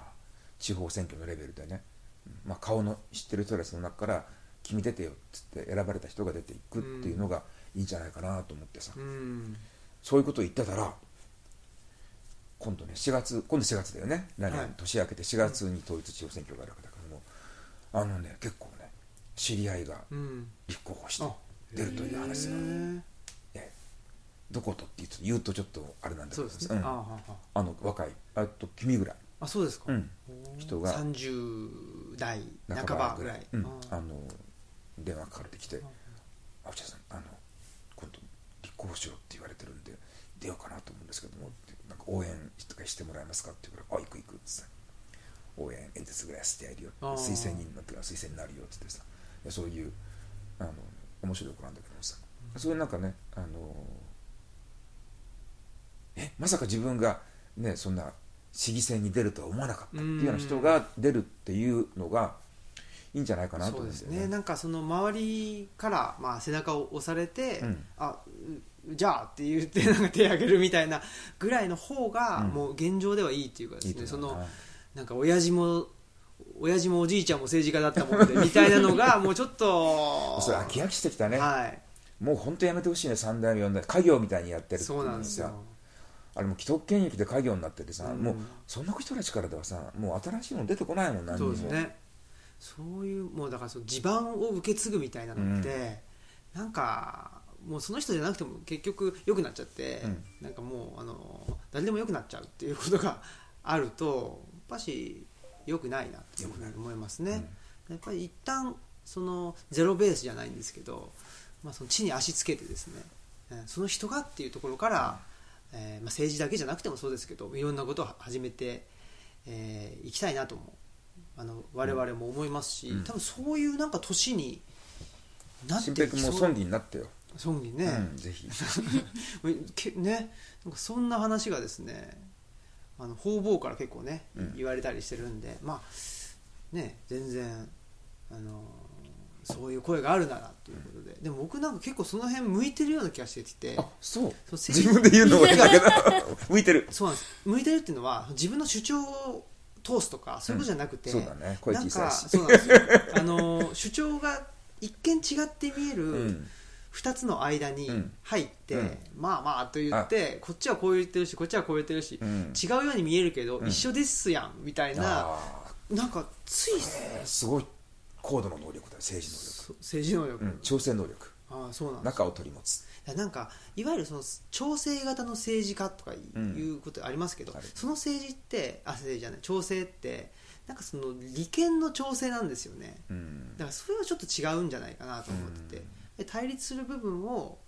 地方選挙のレベルでね、うんまあ、顔の知ってる人たちの中から「君出てよ」っつって選ばれた人が出ていくっていうのがいいんじゃないかなと思ってさ、うん。そういうことを言ってたら今度ね4月今度4月だよね。来年、はい年明けて4月に統一地方選挙があるわけだけどもあのね結構ね知り合いがうん。立候補してあ出るという話が、へえええ。どことって言うと言うとちょっとあれなんだけどあの若いあと君ぐらい。あそうですか、うん。人が。30代半半ばぐらい。うん、ああの電話かかってきて「あ内田さんあの今度立候補しろって言われてるんで出ようかなと思うんですけども応援とかしてもらえますか?」って言うから「あ行く行く」っつって応援演説ぐらいしてやるよ推薦人になってから推薦になるよっつってさそういうあの面白い子なんだけどさ、そういうなんかねあのえまさか自分がねそんな市議選に出るとは思わなかったっていうような人が出るっていうのがいいんじゃないかなと思うんだよね。ですね。なんかその周りから、まあ、背中を押されて、うん。あうじゃあって言ってなんか手を挙げるみたいなぐらいの方が、うん。もう現状ではいいっていうかですいいねそのななんか親父も親父もおじいちゃんも政治家だったもんでみたいなのが もうちょっとそれ飽き飽きしてきたね、はい。もう本当やめてほしいね三代目四代目家業みたいにやってるそうなんですよ。さあれも既得権益で家業になっててさ、うん。もうそんな人たちからではさもう新しいの出てこないもん何そうですね。そういうもうだからその地盤を受け継ぐみたいなのって、なんかもうその人じゃなくても結局良くなっちゃって、うん。なんかもうあの誰でも良くなっちゃうっていうことがあるとやっぱし良くないなって思いますね、やっぱり一旦そのゼロベースじゃないんですけど、まあ、その地に足つけてですねうんその人がっていうところから、えーまあ、政治だけじゃなくてもそうですけどいろんなことを始めてい、えーいきたいなともあの我々も思いますし、うん。多分そういうなんか年になって新平君も村議になってよ、村議ね、うん、ぜひ。けね。なんかそんな話がですねあの方々から結構ね、うん。言われたりしてるんでまあね全然あのそういう声があるならということで、でも僕なんか結構その辺向いてるような気がしてきて。あそう。自分で言うのもいいんだけど。向いてる。そうなんです。向いてるっていうのは自分の主張を通すとかそういうことじゃなくて、うんそうだね。声小さいし。なんかそうなんですよ。あの主張が一見違って見える、うん2つの間にうん。入って、うん。まあまあと言ってこっちはこう言ってるしこっちはこう言ってるし、うん。違うように見えるけど、うん。一緒ですやんみたいな、あなんかついーすごい高度の能力だよ政治そ政治能力、調整能力。ああそうなん中を取り持つ。なんかいわゆるその調整型の政治家とかいうことありますけど、その政治ってあ政治じゃない調整ってなんかその利権の調整なんですよね。うん。だからそれはちょっと違うんじゃないかなと思ってて、で対立する部分を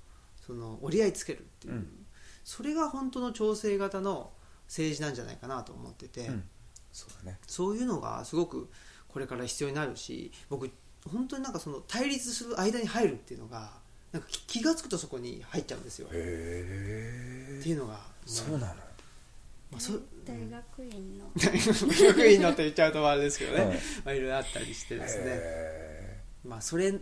その折り合いつけるっていう、うん。それが本当の調整型の政治なんじゃないかなと思ってて、うん。そうだね。そういうのがすごくこれから必要になるし僕本当になんかその対立する間に入るっていうのがなんか気気が付くとそこに入っちゃうんですよ。へえっていうのがそうなの。まあ、そ大学院の。大学院のって言っちゃうとあれですけどね、う んまあ、いろいろあったりしてですね、へまあ、それ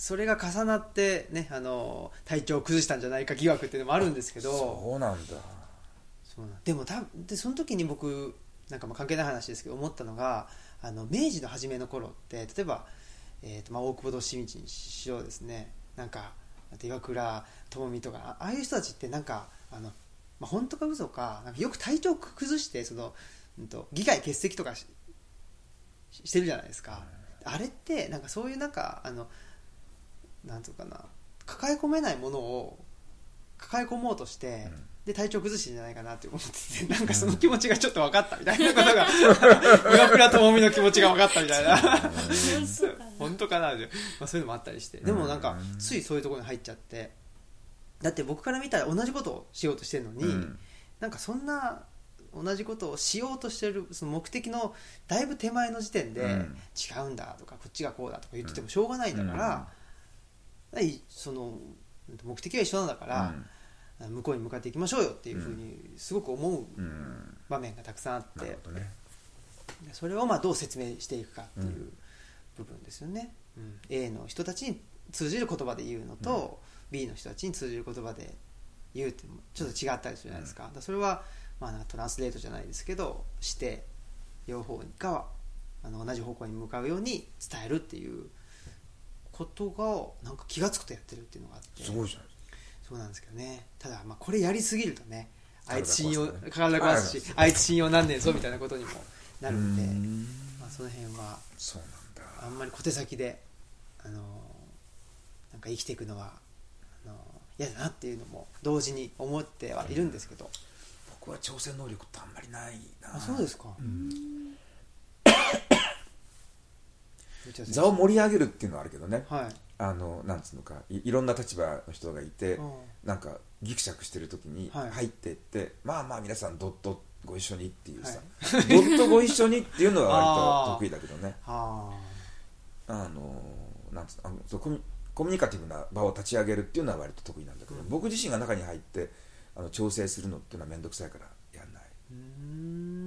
それが重なって、ね、あの体調を崩したんじゃないか疑惑っていうのもあるんですけーど。そうなんだ。でもたでその時に僕なんかまあ関係ない話ですけど思ったのがあの明治の初めの頃って例えば、えーとまあ、大久保利通にしろですね。なんか岩倉智美とかあああいう人たちってなんかあの、まあ、本当か嘘かなんかよく体調崩してその、うん、と議会欠席とかししてるじゃないですか、あれってなんかそういうなんかあのなんとかな抱え込めないものを抱え込もうとして、うん。で体調崩してんじゃないかなって思っててなんかその気持ちがちょっと分かったみたいなことが岩倉智美の気持ちが分かったみたいな。本当かなで、まあ、そういうのもあったりして。でもなんかついそういうところに入っちゃって。だって僕から見たら同じことをしようとしてるのに、うん。なんかそんな同じことをしようとしてるその目的のだいぶ手前の時点で、うん。違うんだとかこっちがこうだとか言っててもしょうがないんだから、はいその目的は一緒なんだから、向こうに向かっていきましょうよっていうふうにすごく思ううん。うん場面がたくさんあって、なるほどね。でそれをまあどう説明していくかっていううん。部分ですよね、うん。A の人たちに通じる言葉で言うのと、B の人たちに通じる言葉で言うってちょっと違ったりするじゃないですか,、それはまあなんかトランスレートじゃないですけどして両方があの同じ方向に向かうように伝えるっていうことがなんか気が付くとやってるっていうのがあって。すごいじゃないそうなんですけどね。ただまあこれやりすぎるとねあいつ信用体壊すしあいつ信用なんねえぞみたいなことにもなるんで、うん。まあ、その辺はそうなんだ。あんまり小手先で、あのーなんか生きていくのはあのー嫌だなっていうのも同時に思ってはいるんですけど、僕は挑戦能力ってあんまりないな。あそうですか、座を盛り上げるっていうのはあるけどね。はい。あのなんつうのかいいろんな立場の人がいてうん。なんかギクシャクしてる時にはい。入っていって、まあまあ皆さんドットご一緒にっていうさ、はい。ドットご一緒にっていうのは割と得意だけどね。あ。あのなんつうのあのそうコミコミュニカティブな場を立ち上げるっていうのは割と得意なんだけど、うん。僕自身が中に入ってあの調整するのっていうのは面倒くさいからやんない。ーうーん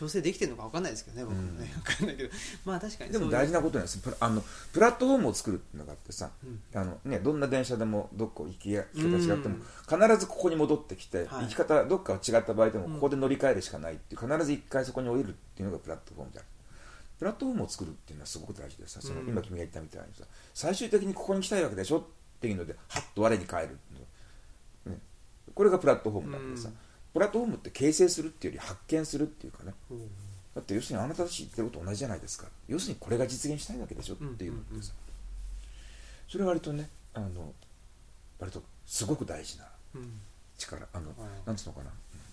調整できてるのか分かんないですけどね僕もね、うん。分かんないけど。まあ確かに。でも大事なことなんですプラあのプラットフォームを作るっていうのがあってさ、うん。あのね、どんな電車でもどこ行きや行き方違ってもうん。必ずここに戻ってきて、はい。行き方どっか違った場合でもうん。ここで乗り換えるしかないっていう必ず一回そこに降りるっていうのがプラットフォームであるプラットフォームを作るっていうのはすごく大事でさそのうん。今君が言ったみたいにさ最終的にここに来たいわけでしょっていうのではっと我に返る、ね、これがプラットフォームだけどさ、うんプラットフォームって形成するっていうより発見するっていうかね。うん。だって要するにあなたたち言ってること同じじゃないですか。要するにこれが実現したいわけでしょ。っていうのってさ、それは割とねあの割とすごく大事なうん。力あの、はい。なんつうのかな、うん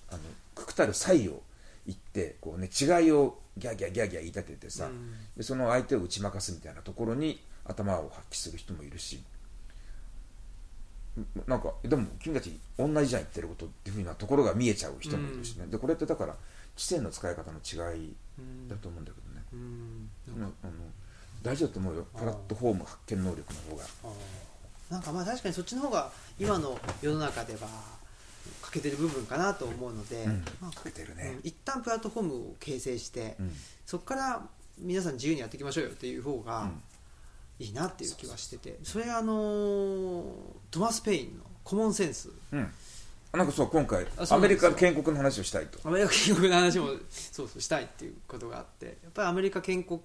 あのくくたる際を言ってこう、ね、違いをギャーギャーギャーギャー言い立ててさ、うん。でその相手を打ち負かすみたいなところに頭を発揮する人もいるしんなんかでも君たち同じじゃん言ってることっていうふうなところが見えちゃう人もいるしね、でこれってだから知性の使い方の違いうんだと思うんだけどね、うん。うん。あの大事だと思うよ。プラットフォーム発見能力の方が。なんかまあ確かにそっちの方が今の世の中では欠けてる部分かなと思うので、うん。まあ欠けてるね。うん、一旦プラットフォームを形成して、うん。そこから皆さん自由にやっていきましょうよっていう方がうんいいなっていう気はしてて。それあのートマス・ペインのコモンセンス。うん。なんかそう今回アメリカ建国の話をしたいと。アメリカ建国の話もそうそうしたいっていうことがあって。やっぱりアメリカ建国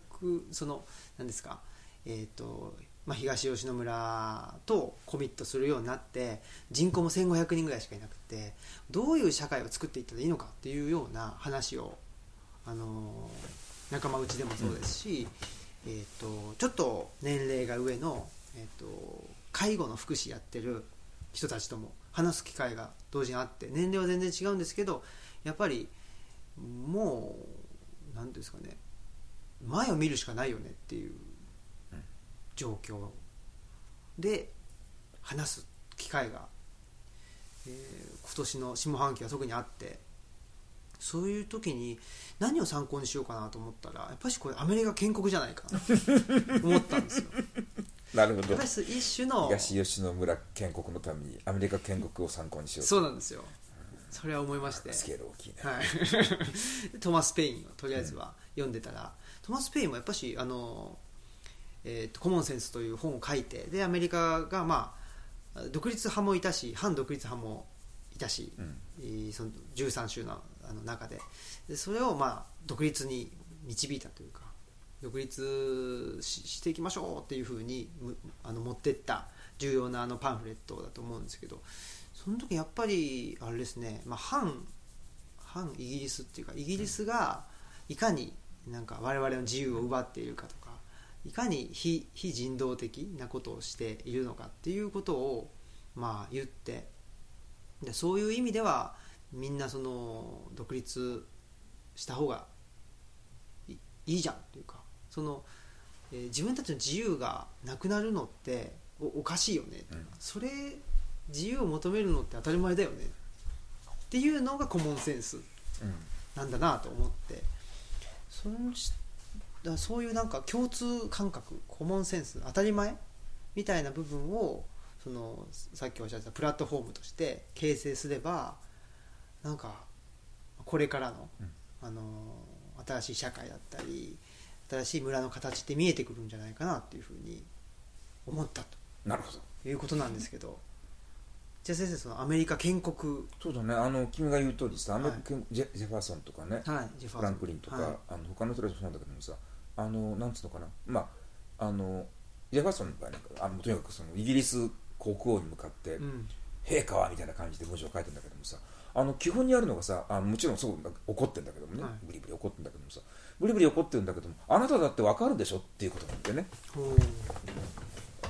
その何ですか。えっ、とまあ、東吉野村とコミットするようになって人口も1500人ぐらいしかいなくてどういう社会を作っていったらいいのかっていうような話を、あのー仲間内でもそうですし、えー、とちょっと年齢が上の、えー、と介護の福祉やってる人たちとも話す機会が同時にあって年齢は全然違うんですけどやっぱりもう何ですかね前を見るしかないよねっていう状況で話す機会が、えー今年の下半期は特にあってそういう時に何を参考にしようかなと思ったらやっぱりこれアメリカ建国じゃないかなと 思ったんですよ。なるほど。やっぱり一種の東吉野村建国のためにアメリカ建国を参考にしようと。そうなんですよ。それは思いまして。スケール大きいね、はい、トマス・ペインをとりあえずは読んでたら、トマス・ペインもやっぱしあの、えーと「コモンセンス」という本を書いてでアメリカが、まあ、独立派もいたし反独立派もいたし、うん。えーその13州のあの中で。でそれを、まあ、独立に導いたというか独立ししていきましょうっていうふうにあの持ってった重要なあのパンフレットだと思うんですけどその時やっぱりあれですね、まあ、反反イギリスっていうかイギリスがいかになんか我々の自由を奪っているかとかいかに非非人道的なことをしているのかっていうことをまあ言ってでそういう意味ではみんなその独立した方がいいいじゃんっていうかその、えー自分たちの自由がなくなるのっておおかしいよね。うん。それ自由を求めるのって当たり前だよね。っていうのがコモンセンスうん。なんだなと思って。そのしだそういうなんか共通感覚コモンセンス当たり前みたいな部分をそのさっきおっしゃってたプラットフォームとして形成すればなんかこれからの,、うん。あの新しい社会だったり新しい村の形って見えてくるんじゃないかなっていうふうに思ったなるほど。ということなんですけど。じゃあ先生そのアメリカ建国。そうだね。あの君が言う通りさアメリカはい。ジェジェファーソンとかね、はいフランクリンとか、はい。あの他の人たちもそうなんだけどもさあのなんつうのかな。まああのジェファーソンの場合なんかあのとにかくそのイギリス国王に向かってうん「陛下は」みたいな感じで文章を書いてんだけどもさあの基本にあるのがさあもちろんそう怒ってんだけどもね、はい。ブリブリ怒ってんだけどもさ。ブリブリ怒ってるんだけどもあなただってわかるでしょっていうことなんだよね。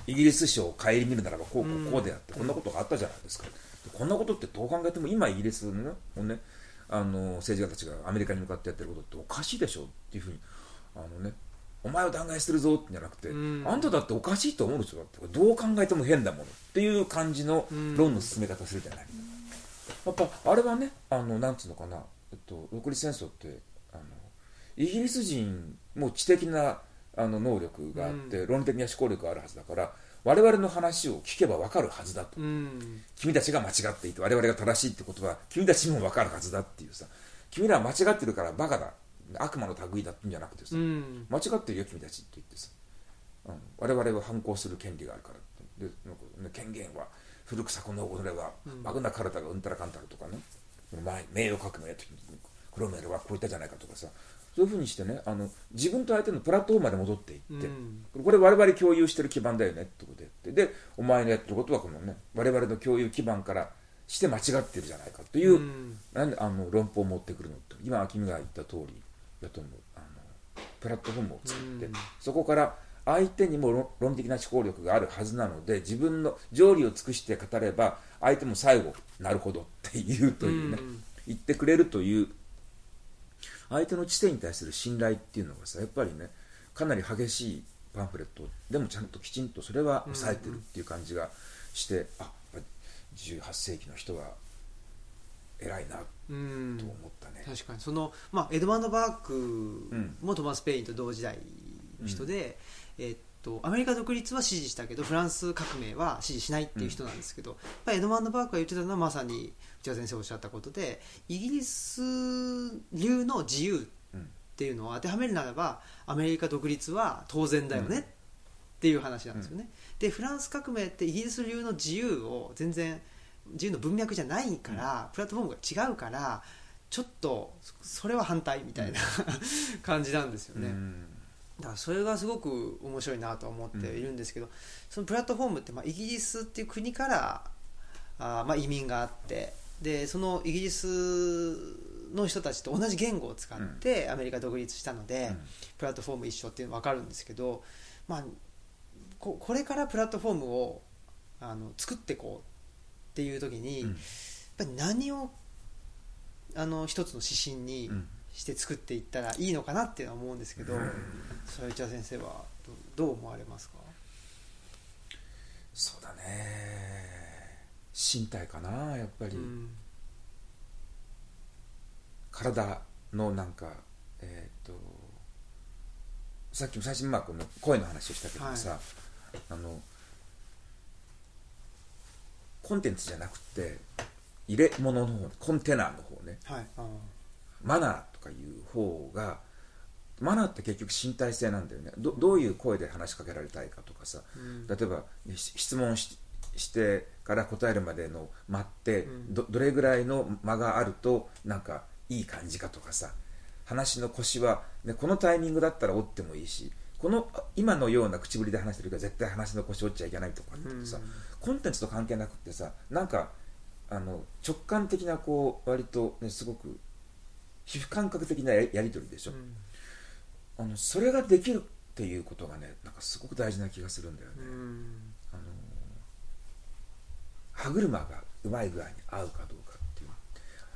イギリス史を顧みるならばこうこうんうこうであって、こんなことがあったじゃないですか。でこんなことってどう考えても今イギリスのねもうねあの政治家たちがアメリカに向かってやってることっておかしいでしょっていうふうにあのねお前を弾劾してるぞってじゃなくて、うん。あんただっておかしいと思うでしょだってどう考えても変だものっていう感じのうん。論の進め方するじゃない、やっぱあれはねあのなんつうのかな、えっと、独立戦争ってあのイギリス人も知的なあの能力があって、論理的な思考力があるはずだから我々の話を聞けば分かるはずだと、うん。君たちが間違っていて我々が正しいってことは君たちにも分かるはずだっていうさ。君らは間違ってるからバカだ。悪魔の類だってんじゃなくてさ、うん。間違ってるよ君たちって言ってさ、うん、我々は反抗する権利があるからでね、権限は古くさの己は、うん。マグナカルタがうんたらかんたらとかね前名誉革命の時にクロメールはこう言ったじゃないかとかさそういうふうにしてねあの自分と相手のプラットフォームまで戻っていって、うん。これ我々共有してる基盤だよねってことでやってでお前のやってることはこのね我々の共有基盤からして間違ってるじゃないかという、うん。なんであの論法を持ってくるのって今君が言った通りやと思う。あのプラットフォームを作って、うん。そこから相手にも論論理的な思考力があるはずなので自分の条理を尽くして語れば相手も最後なるほどって言うというね、うん言ってくれるという相手の知性に対する信頼っていうのがさやっぱりねかなり激しいパンフレットでもちゃんときちんとそれは抑えてるっていう感じがして、あやっぱり18世紀の人は偉いなとうん。思ったね、確かに。その、まあ、エドマンド・バークん。もトマス・ペインと同時代の人で、えーっとアメリカ独立は支持したけどフランス革命は支持しないっていう人なんですけど、やっぱりエドマンド・バークが言ってたのはまさに内田先生おっしゃったことでイギリス流の自由っていうのを当てはめるならばアメリカ独立は当然だよね、うんっていう話なんですよね、でフランス革命ってイギリス流の自由を全然自由の文脈じゃないから、プラットフォームが違うからちょっとそれは反対みたいな 感じなんですよね、うんだからそれがすごく面白いなと思っているんですけど、そのプラットフォームってまあイギリスっていう国からあーまあ移民があってでそのイギリスの人たちと同じ言語を使ってアメリカ独立したので、うん。プラットフォーム一緒っていうの分かるんですけど、まあ、ここれからプラットフォームをあの作っていこうっていう時に、うん。やっぱり何をあの一つの指針にうんして作っていったらいいのかなっていうのは思うんですけど、それは内田先生はどどう思われますか？そうだね。身体かなやっぱり、うん。体のなんかえっ、とさっきも最初にまあこの声の話をしたけどさ、あのコンテンツじゃなくて入れ物の方コンテナの方ね。はい。あマナーとかいう方がマナーって結局身体性なんだよね。どどういう声で話しかけられたいかとかさ、うん。例えばし質問ししてから答えるまでの待って、うん。どどれぐらいの間があるとなんかいい感じかとかさ話の腰は、ね、このタイミングだったら折ってもいいしこのあ今のような口ぶりで話してるから絶対話の腰折っちゃいけないとかってさ、うん。コンテンツと関係なくってさなんかあの直感的なこう割と、ね、すごく皮膚感覚的なややり取りでしょ、うん。あのそれができるっていうことがねなんかすごく大事な気がするんだよね、うん。あの歯車がうまい具合に合うかどうかっていう。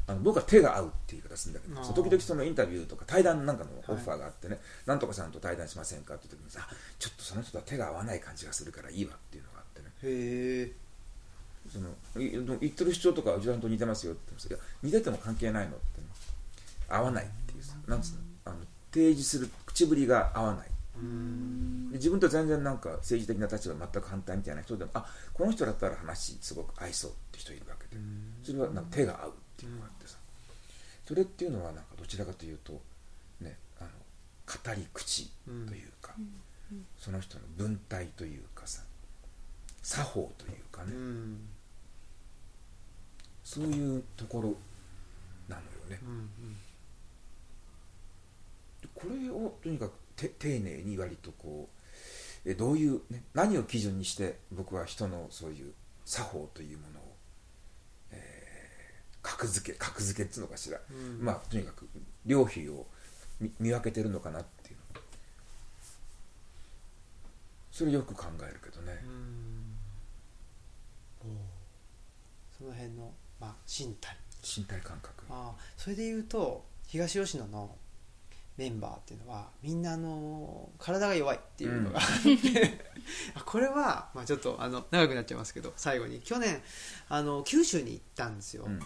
あの僕は手が合うっていう言い方するんだけど時々そのインタビューとか対談なんかのオファーがあってね、なんとかさんと対談しませんかって時にさちょっとその人とは手が合わない感じがするからいいわっていうのがあってね。へえそのい言ってる主張とかうちのと似てますよって言うんです。よいや似てても関係ないのってね合わないっていうさなんつうのあの提示する口ぶりが合わない。自分と全然なんか政治的な立場全く反対みたいな人でもあこの人だったら話すごく合いそうって人いるわけで。それはなんか手が合うっていうのがあってさ。それっていうのはなんかどちらかというとねあの語り口というか、その人の文体というかさ作法というかね、うん。そういうところなのよね。うんこれをとにかくて丁寧に割とこうえどういう、ね、何を基準にして僕は人のそういう作法というものを、えー格付け格付けっつうのかしら、うん。まあとにかく両費を見見分けてるのかなっていう。それよく考えるけどね。その辺の、まあ、身体。身体感覚。ああそれで言うと東吉野のメンバーっていうのはみんなあの体が弱いっていうのがあって、あこれは、まあ、ちょっとあの長くなっちゃいますけど最後に去年あの九州に行ったんですよ、うん。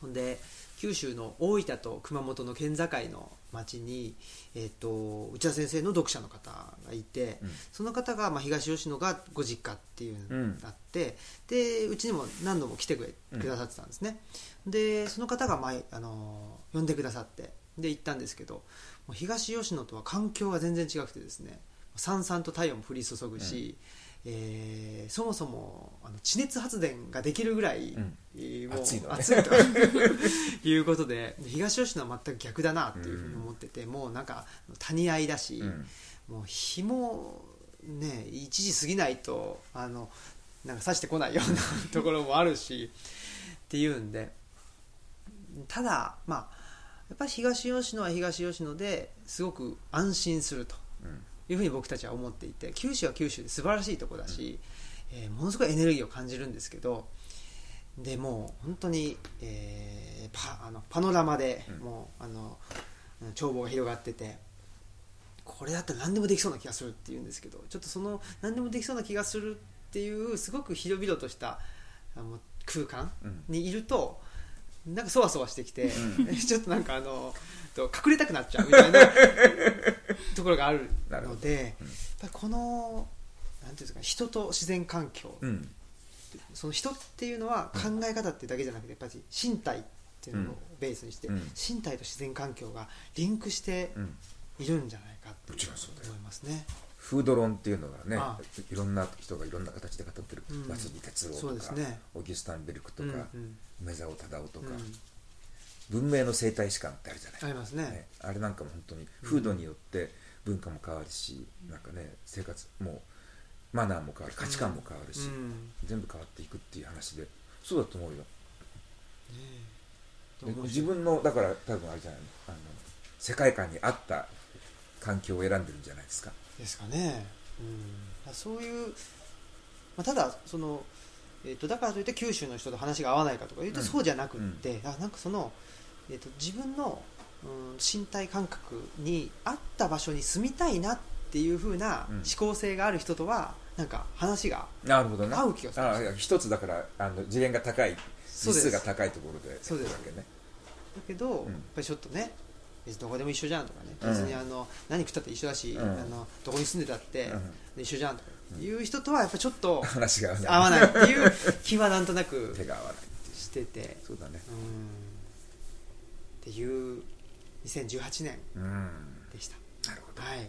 ほんで九州の大分と熊本の県境の町に、えっと内田先生の読者の方がいて、うん。その方が、まあ、東吉野がご実家っていううんのがあって、でうちにも何度も来てくれうんくださってたんですね、でその方が前、あの呼んでくださってで行ったんですけどもう東吉野とは環境が全然違くてですねさんさんと太陽も降り注ぐし、えーそもそもあの地熱発電ができるぐらい、うん。えーもう暑いのね。暑いと いうことでで東吉野は全く逆だなっていうふうに思ってて、もうなんか谷合いだし、うん。もう日もね1時過ぎないとあのなんか差してこないようなところもあるしっていうんで。ただまあやっぱり東吉野は東吉野ですごく安心すると。うんいうふうに僕たちは思っていて九州は九州で素晴らしいところだし、えーものすごいエネルギーを感じるんですけどでもう本当に、えーパあのパノラマで、うん。もうあのうん眺望が広がっててこれだったら何でもできそうな気がするっていうんですけどちょっとその何でもできそうな気がするっていうすごく広々としたあの空間うん。にいるとなんかそわそわしてきて、ちょっとなんかあのと隠れたくなっちゃうみたいな ところがあるので、うん。このなんていうんですか人と自然環境、うん。その人っていうのは考え方ってだけじゃなくてやっぱり身体っていうのをベースにして、うん。身体と自然環境がリンクしてうん。いるんじゃないかって思いますね。フード論っていうのがねあいろんな人がいろんな形で語ってるうん。松木哲そう郎とか、ね。オギュスタン・ベルクとうんか、うん梅沢忠夫とか、うん文明の生態史観ってあるじゃない、ありますね。ねあれなんかも本当に風土によって文化も変わるし、なんかね生活もうマナーも変わる価値観も変わるし、うん。全部変わっていくっていう話でそうだと思うよ。で面白い自分のだから多分あれじゃないの？あの世界観に合った環境を選んでるんじゃないですか。ですかね、うん、そういう、まあ、ただその、えー、とだからといって九州の人と話が合わないかとか言うとうん。そうじゃなくって、あなんかその、えー、と自分の、うん、身体感覚に合った場所に住みたいなっていう風なうん。思考性がある人とはなんか話がなるほどね。合う気がするあいや一つだからあの次元が高いそうです。実数が高いところでそうですやってるわだけど、ん。やっぱりちょっとね別にどこでも一緒じゃんとかね、うん。別にあの何食ったって一緒だし、うん。あのどこに住んでたってうん。一緒じゃんとかいう人とはやっぱりちょっと 話が合わない。っていう気はなんとなく手が合わないっていう。してて。そうだね。うんっていう2018年うん。でした。なるほど。はい。っ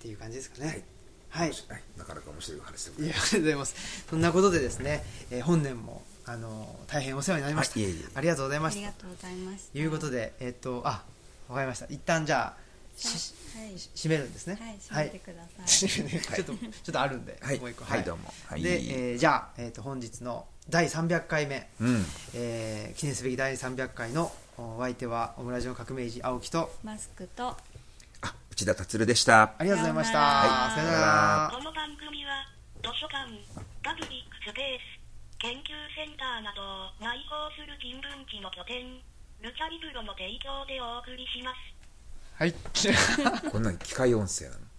ていう感じですかはい。ねはい、面白い。なかなか面白いお話でございやあいますりがとうございます。そんなことでですね、えー本年もあの大変お世話になりました、はい。いえいえ。ありがとうございあました。りがとうございました。ということでえっ、とあわかりました。一旦じゃあ締めるんですね。はい閉めてください、ちょっとちょっとあるんで、はい。もう一個。はいどうも。はい。で、えーじゃあ、えー、と本日の第300回目、うん。えー記念すべき第300回のお相手はオムラジオ革命児青木と。マスクと。あ内田達でした。ありがとうございました。さようなら。さようなら。この番組は図書館パブリックスペース研究センターなどを内包する人文地の拠点ルチャリブロの提供でお送りしますはい。こんなに機械音声なの。